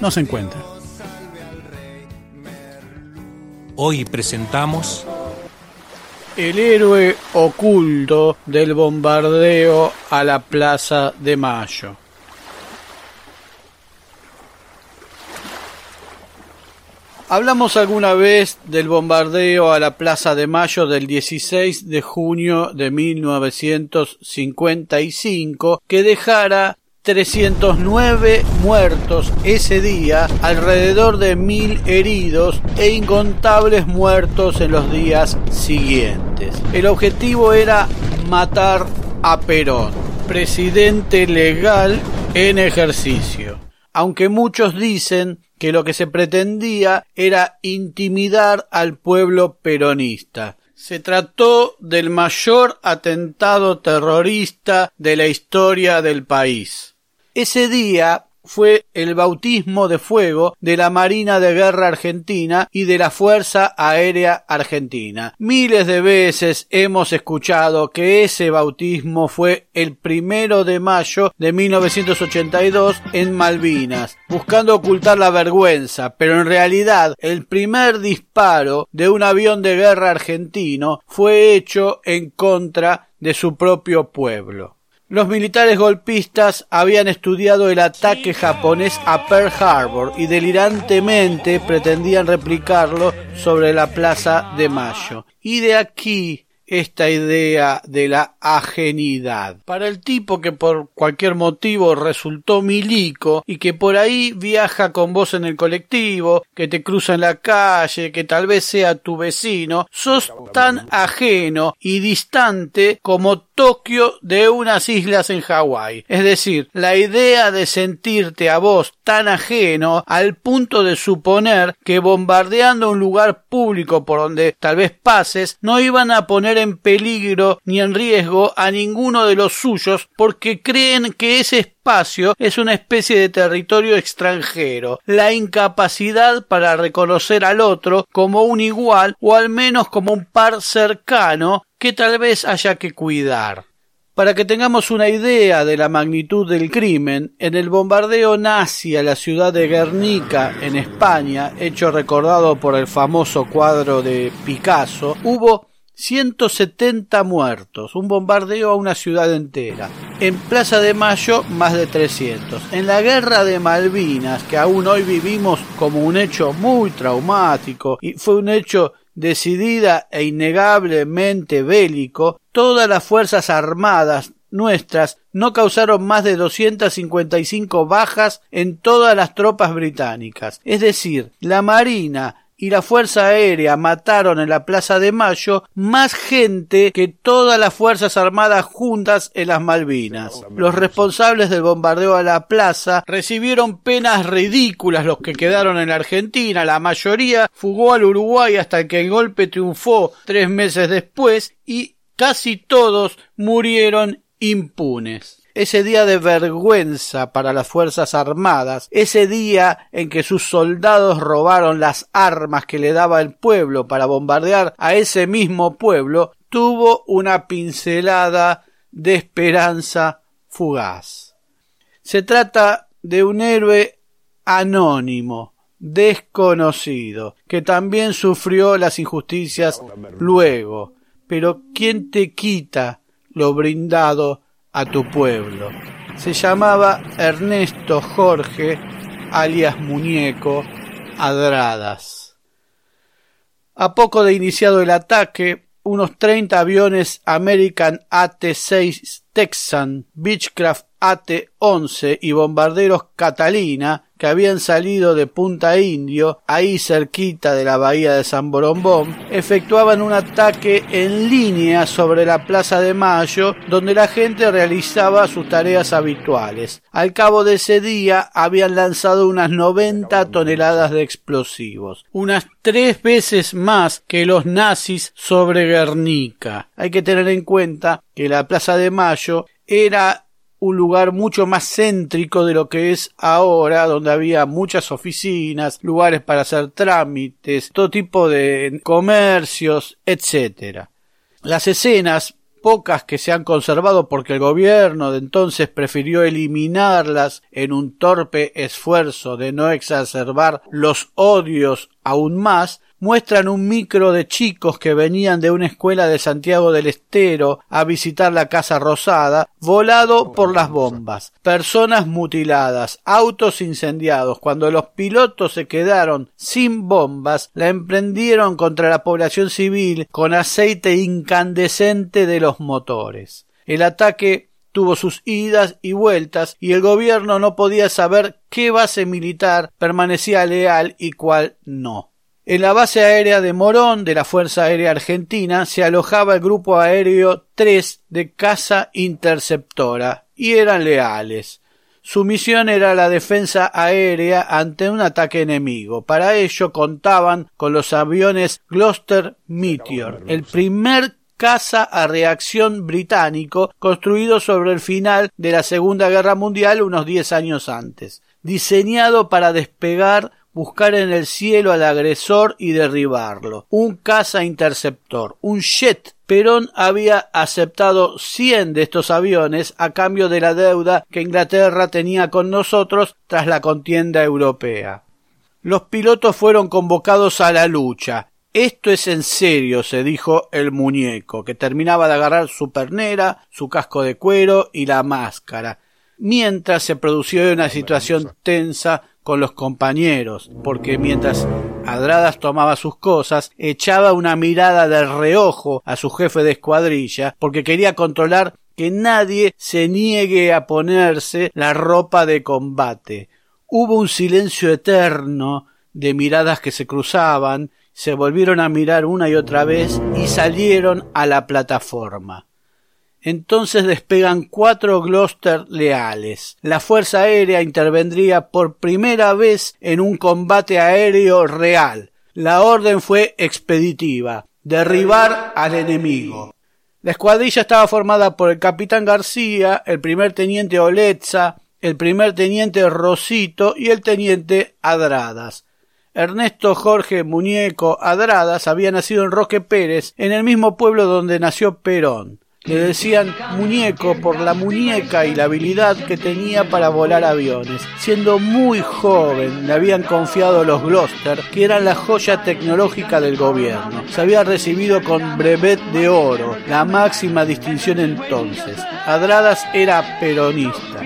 no se encuentra. Hoy presentamos El héroe oculto del bombardeo a la Plaza de Mayo. Hablamos alguna vez del bombardeo a la Plaza de Mayo del 16 de junio de 1955 que dejara 309 muertos ese día, alrededor de mil heridos e incontables muertos en los días siguientes. El objetivo era matar a Perón, presidente legal en ejercicio. Aunque muchos dicen que lo que se pretendía era intimidar al pueblo peronista. Se trató del mayor atentado terrorista de la historia del país. Ese día fue el bautismo de fuego de la Marina de Guerra Argentina y de la Fuerza Aérea Argentina. Miles de veces hemos escuchado que ese bautismo fue el primero de mayo de 1982 en Malvinas, buscando ocultar la vergüenza, pero en realidad el primer disparo de un avión de guerra argentino fue hecho en contra de su propio pueblo. Los militares golpistas habían estudiado el ataque japonés a Pearl Harbor y delirantemente pretendían replicarlo sobre la Plaza de Mayo. Y de aquí esta idea de la ajenidad. Para el tipo que por cualquier motivo resultó milico y que por ahí viaja con vos en el colectivo, que te cruza en la calle, que tal vez sea tu vecino, sos tan ajeno y distante como Tokio de unas islas en Hawái. Es decir, la idea de sentirte a vos tan ajeno al punto de suponer que bombardeando un lugar público por donde tal vez pases no iban a poner en peligro ni en riesgo a ninguno de los suyos porque creen que ese es una especie de territorio extranjero, la incapacidad para reconocer al otro como un igual o al menos como un par cercano que tal vez haya que cuidar. Para que tengamos una idea de la magnitud del crimen, en el bombardeo nazi a la ciudad de Guernica, en España, hecho recordado por el famoso cuadro de Picasso, hubo 170 muertos, un bombardeo a una ciudad entera. En Plaza de Mayo, más de 300. En la guerra de Malvinas, que aún hoy vivimos como un hecho muy traumático, y fue un hecho decidida e innegablemente bélico, todas las fuerzas armadas nuestras no causaron más de 255 bajas en todas las tropas británicas. Es decir, la Marina y la Fuerza Aérea mataron en la Plaza de Mayo más gente que todas las Fuerzas Armadas juntas en las Malvinas. Los responsables del bombardeo a la plaza recibieron penas ridículas los que quedaron en la Argentina, la mayoría fugó al Uruguay hasta que el golpe triunfó tres meses después y casi todos murieron impunes ese día de vergüenza para las Fuerzas Armadas, ese día en que sus soldados robaron las armas que le daba el pueblo para bombardear a ese mismo pueblo, tuvo una pincelada de esperanza fugaz. Se trata de un héroe anónimo, desconocido, que también sufrió las injusticias luego. Pero ¿quién te quita lo brindado a tu pueblo. Se llamaba Ernesto Jorge, alias Muñeco, Adradas. A poco de iniciado el ataque, unos 30 aviones American AT-6 Texan, Beechcraft AT-11 y bombarderos Catalina que habían salido de Punta Indio, ahí cerquita de la bahía de San Borombón, efectuaban un ataque en línea sobre la Plaza de Mayo, donde la gente realizaba sus tareas habituales. Al cabo de ese día habían lanzado unas 90 toneladas de explosivos, unas tres veces más que los nazis sobre Guernica. Hay que tener en cuenta que la Plaza de Mayo era un lugar mucho más céntrico de lo que es ahora, donde había muchas oficinas, lugares para hacer trámites, todo tipo de comercios, etc. Las escenas pocas que se han conservado porque el gobierno de entonces prefirió eliminarlas en un torpe esfuerzo de no exacerbar los odios aún más, muestran un micro de chicos que venían de una escuela de Santiago del Estero a visitar la Casa Rosada, volado por las bombas, personas mutiladas, autos incendiados. Cuando los pilotos se quedaron sin bombas, la emprendieron contra la población civil con aceite incandescente de los motores. El ataque tuvo sus idas y vueltas y el gobierno no podía saber qué base militar permanecía leal y cuál no. En la base aérea de Morón de la Fuerza Aérea Argentina se alojaba el Grupo Aéreo 3 de Casa Interceptora y eran leales. Su misión era la defensa aérea ante un ataque enemigo. Para ello contaban con los aviones Gloucester Meteor, el primer caza a reacción británico construido sobre el final de la Segunda Guerra Mundial unos diez años antes, diseñado para despegar buscar en el cielo al agresor y derribarlo. Un caza interceptor, un jet. Perón había aceptado cien de estos aviones a cambio de la deuda que Inglaterra tenía con nosotros tras la contienda europea. Los pilotos fueron convocados a la lucha. Esto es en serio, se dijo el muñeco, que terminaba de agarrar su pernera, su casco de cuero y la máscara, mientras se producía una situación tensa con los compañeros, porque mientras Adradas tomaba sus cosas, echaba una mirada de reojo a su jefe de escuadrilla, porque quería controlar que nadie se niegue a ponerse la ropa de combate. Hubo un silencio eterno de miradas que se cruzaban, se volvieron a mirar una y otra vez y salieron a la plataforma. Entonces despegan cuatro Gloucester leales. La Fuerza Aérea intervendría por primera vez en un combate aéreo real. La orden fue expeditiva derribar al enemigo. La escuadrilla estaba formada por el capitán García, el primer teniente Oletza, el primer teniente Rosito y el teniente Adradas. Ernesto Jorge Muñeco Adradas había nacido en Roque Pérez, en el mismo pueblo donde nació Perón. Le decían muñeco por la muñeca y la habilidad que tenía para volar aviones. Siendo muy joven le habían confiado los Gloucester, que eran la joya tecnológica del gobierno. Se había recibido con brevet de oro, la máxima distinción entonces. Adradas era peronista.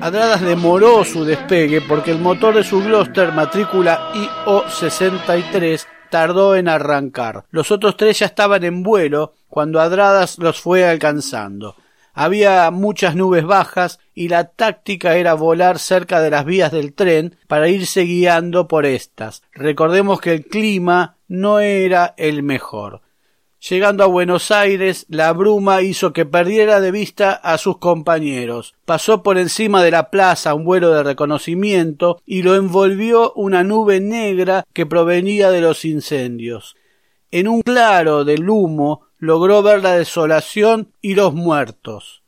Adradas demoró su despegue porque el motor de su Gloucester matrícula IO63 tardó en arrancar. Los otros tres ya estaban en vuelo cuando Adradas los fue alcanzando. Había muchas nubes bajas y la táctica era volar cerca de las vías del tren para irse guiando por estas. Recordemos que el clima no era el mejor. Llegando a Buenos Aires, la bruma hizo que perdiera de vista a sus compañeros. Pasó por encima de la plaza un vuelo de reconocimiento y lo envolvió una nube negra que provenía de los incendios. En un claro del humo logró ver la desolación y los muertos.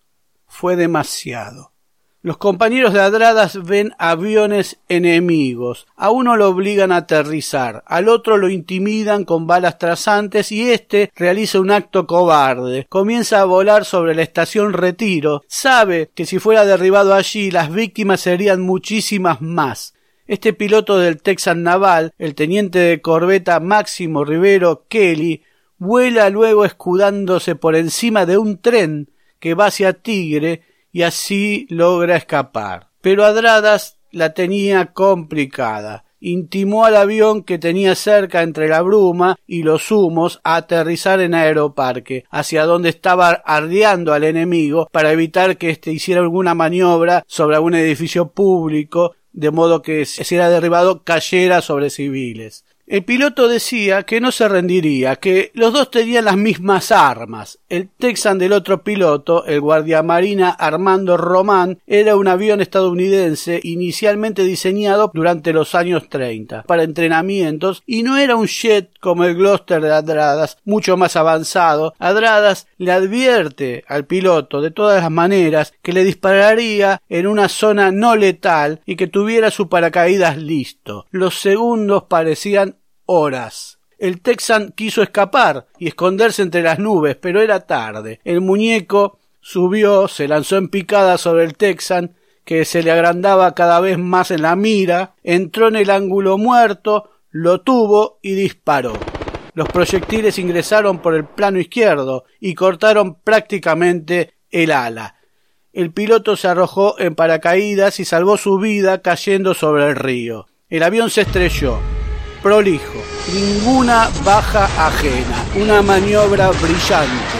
Fue demasiado. Los compañeros de Adradas ven aviones enemigos. A uno lo obligan a aterrizar, al otro lo intimidan con balas trazantes y éste realiza un acto cobarde. Comienza a volar sobre la estación Retiro. Sabe que si fuera derribado allí las víctimas serían muchísimas más. Este piloto del Texan Naval, el teniente de corbeta Máximo Rivero Kelly, vuela luego escudándose por encima de un tren que va hacia Tigre y así logra escapar. Pero Adradas la tenía complicada. Intimó al avión que tenía cerca entre la bruma y los humos a aterrizar en Aeroparque, hacia donde estaba ardeando al enemigo para evitar que éste hiciera alguna maniobra sobre algún edificio público, de modo que si era derribado cayera sobre civiles. El piloto decía que no se rendiría, que los dos tenían las mismas armas. El Texan del otro piloto, el guardiamarina Armando Román, era un avión estadounidense inicialmente diseñado durante los años 30 para entrenamientos y no era un jet como el Gloucester de Adradas, mucho más avanzado. Adradas le advierte al piloto de todas las maneras que le dispararía en una zona no letal y que tuviera su paracaídas listo. Los segundos parecían horas. El Texan quiso escapar y esconderse entre las nubes, pero era tarde. El muñeco subió, se lanzó en picada sobre el Texan, que se le agrandaba cada vez más en la mira, entró en el ángulo muerto, lo tuvo y disparó. Los proyectiles ingresaron por el plano izquierdo y cortaron prácticamente el ala. El piloto se arrojó en paracaídas y salvó su vida cayendo sobre el río. El avión se estrelló prolijo, ninguna baja ajena, una maniobra brillante.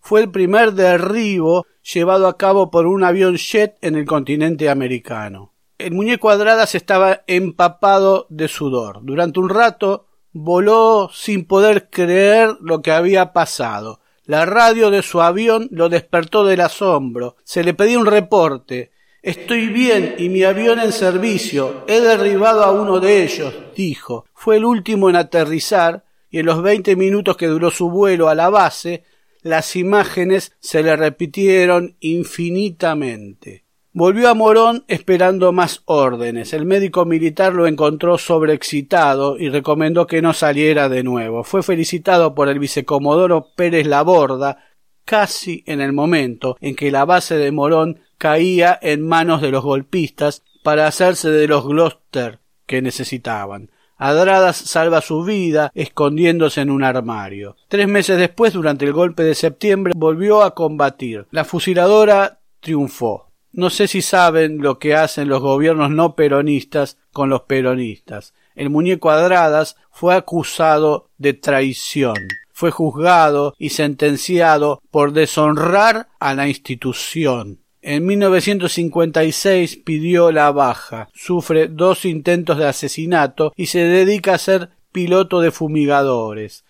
Fue el primer derribo llevado a cabo por un avión jet en el continente americano. El muñeco Adradas estaba empapado de sudor. Durante un rato voló sin poder creer lo que había pasado. La radio de su avión lo despertó del asombro. Se le pedía un reporte. Estoy bien y mi avión en servicio. He derribado a uno de ellos, dijo. Fue el último en aterrizar y en los veinte minutos que duró su vuelo a la base, las imágenes se le repitieron infinitamente. Volvió a Morón esperando más órdenes. El médico militar lo encontró sobreexcitado y recomendó que no saliera de nuevo. Fue felicitado por el vicecomodoro Pérez Laborda casi en el momento en que la base de Morón caía en manos de los golpistas para hacerse de los Gloucester que necesitaban. Adradas salva su vida escondiéndose en un armario. Tres meses después, durante el golpe de septiembre, volvió a combatir. La fusiladora triunfó. No sé si saben lo que hacen los gobiernos no peronistas con los peronistas. El muñeco Adradas fue acusado de traición. Fue juzgado y sentenciado por deshonrar a la institución. En 1956 pidió la baja, sufre dos intentos de asesinato y se dedica a ser piloto de fumigadores.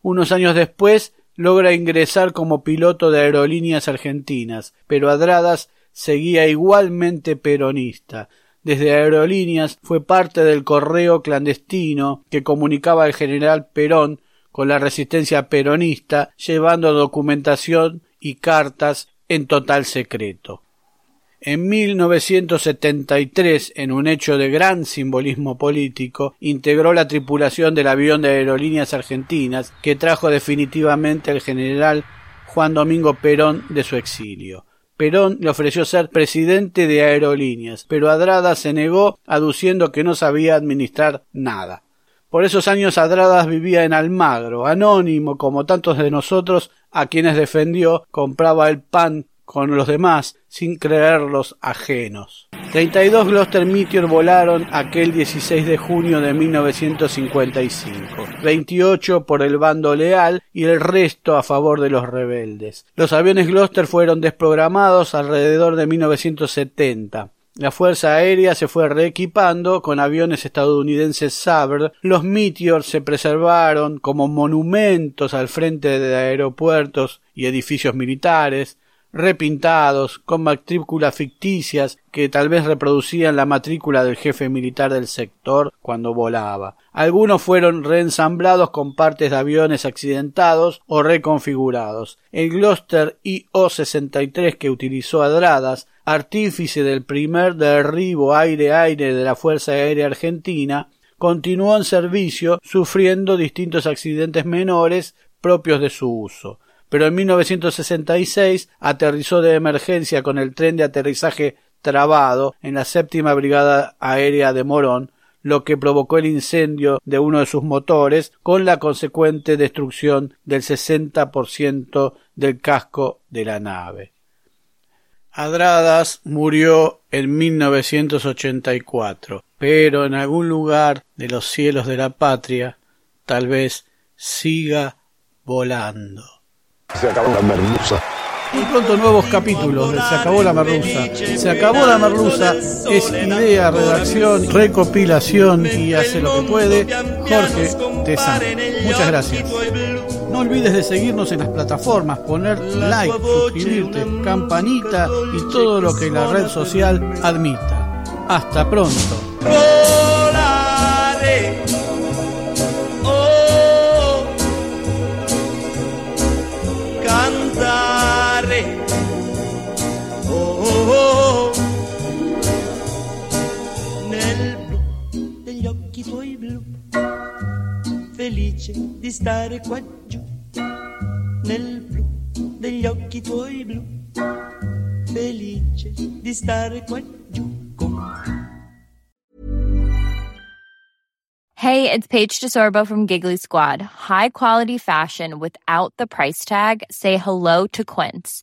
Unos años después logra ingresar como piloto de aerolíneas argentinas, pero Adradas seguía igualmente peronista. Desde aerolíneas fue parte del correo clandestino que comunicaba al general Perón con la resistencia peronista, llevando documentación y cartas en total secreto. En 1973, en un hecho de gran simbolismo político, integró la tripulación del avión de aerolíneas argentinas que trajo definitivamente al general Juan Domingo Perón de su exilio. Perón le ofreció ser presidente de aerolíneas, pero Adrada se negó aduciendo que no sabía administrar nada. Por esos años Adradas vivía en Almagro, anónimo como tantos de nosotros a quienes defendió, compraba el pan con los demás sin creerlos ajenos. 32 Gloster Meteor volaron aquel 16 de junio de 1955, 28 por el bando leal y el resto a favor de los rebeldes. Los aviones Gloster fueron desprogramados alrededor de 1970. La Fuerza Aérea se fue reequipando con aviones estadounidenses Sabre. Los Meteor se preservaron como monumentos al frente de aeropuertos y edificios militares repintados, con matrículas ficticias que tal vez reproducían la matrícula del jefe militar del sector cuando volaba. Algunos fueron reensamblados con partes de aviones accidentados o reconfigurados. El Gloster IO-63 que utilizó Adradas, artífice del primer derribo aire-aire de la Fuerza Aérea Argentina, continuó en servicio sufriendo distintos accidentes menores propios de su uso pero en 1966 aterrizó de emergencia con el tren de aterrizaje trabado en la séptima brigada aérea de Morón, lo que provocó el incendio de uno de sus motores con la consecuente destrucción del 60% del casco de la nave. Adradas murió en 1984, pero en algún lugar de los cielos de la patria tal vez siga volando. Se acabó la merluza. Muy pronto nuevos capítulos de Se acabó la merluza. Se acabó la merluza es idea, redacción, recopilación y hace lo que puede Jorge Tezano. Muchas gracias. No olvides de seguirnos en las plataformas, poner like, suscribirte, campanita y todo lo que la red social admita. Hasta pronto. Di stare qua giù, nel blu degli occhi tuoi blu, felice di stare qua giù con Hey, it's Paige DeSorbo from Giggly Squad. High quality fashion without the price tag. Say hello to Quince.